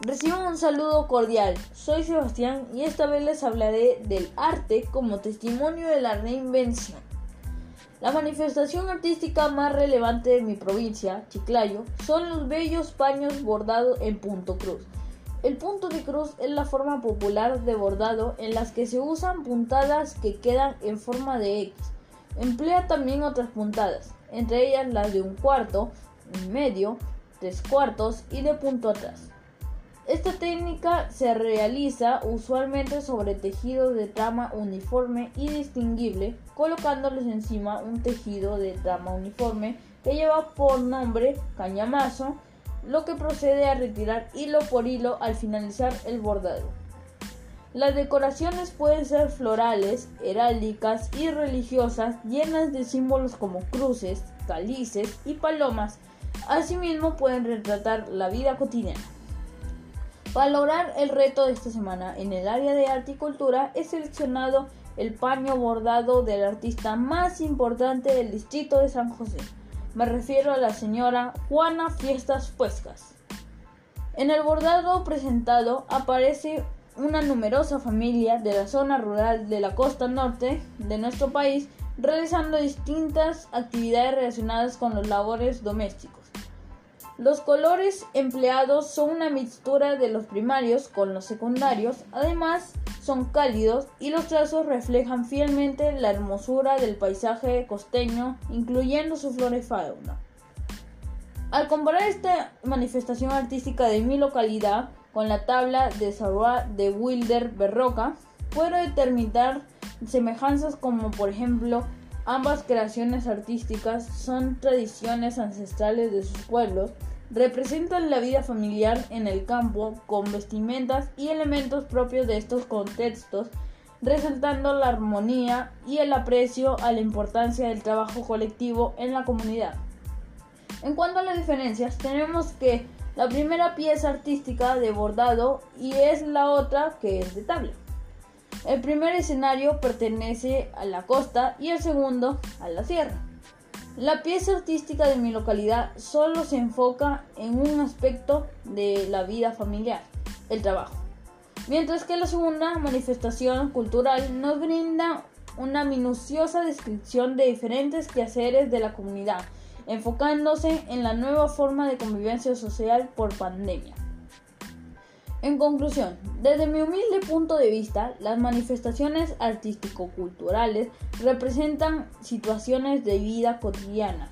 Reciban un saludo cordial. Soy Sebastián y esta vez les hablaré del arte como testimonio de la reinvención. La manifestación artística más relevante de mi provincia, Chiclayo, son los bellos paños bordados en punto cruz. El punto de cruz es la forma popular de bordado en las que se usan puntadas que quedan en forma de X. Emplea también otras puntadas, entre ellas las de un cuarto, medio, tres cuartos y de punto atrás. Esta técnica se realiza usualmente sobre tejido de trama uniforme y distinguible, colocándoles encima un tejido de trama uniforme que lleva por nombre cañamazo, lo que procede a retirar hilo por hilo al finalizar el bordado. Las decoraciones pueden ser florales, heráldicas y religiosas, llenas de símbolos como cruces, calices y palomas. Asimismo pueden retratar la vida cotidiana. Para lograr el reto de esta semana en el área de arte y cultura, he seleccionado el paño bordado del artista más importante del distrito de San José. Me refiero a la señora Juana Fiestas Puescas. En el bordado presentado aparece una numerosa familia de la zona rural de la costa norte de nuestro país realizando distintas actividades relacionadas con los labores domésticos. Los colores empleados son una mixtura de los primarios con los secundarios, además son cálidos y los trazos reflejan fielmente la hermosura del paisaje costeño, incluyendo su flora y fauna. Al comparar esta manifestación artística de mi localidad con la tabla de Sarrois de Wilder Berroca, puedo determinar semejanzas como por ejemplo ambas creaciones artísticas son tradiciones ancestrales de sus pueblos representan la vida familiar en el campo con vestimentas y elementos propios de estos contextos, resaltando la armonía y el aprecio a la importancia del trabajo colectivo en la comunidad. En cuanto a las diferencias, tenemos que la primera pieza artística de bordado y es la otra que es de tabla. El primer escenario pertenece a la costa y el segundo a la sierra. La pieza artística de mi localidad solo se enfoca en un aspecto de la vida familiar, el trabajo. Mientras que la segunda manifestación cultural nos brinda una minuciosa descripción de diferentes quehaceres de la comunidad, enfocándose en la nueva forma de convivencia social por pandemia. En conclusión, desde mi humilde punto de vista, las manifestaciones artístico-culturales representan situaciones de vida cotidiana.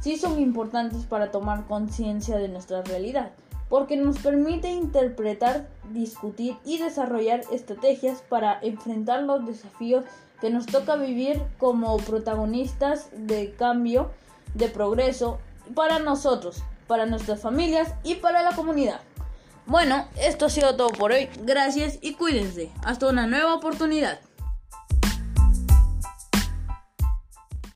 Sí son importantes para tomar conciencia de nuestra realidad, porque nos permite interpretar, discutir y desarrollar estrategias para enfrentar los desafíos que nos toca vivir como protagonistas de cambio, de progreso, para nosotros, para nuestras familias y para la comunidad. Bueno, esto ha sido todo por hoy. Gracias y cuídense. Hasta una nueva oportunidad.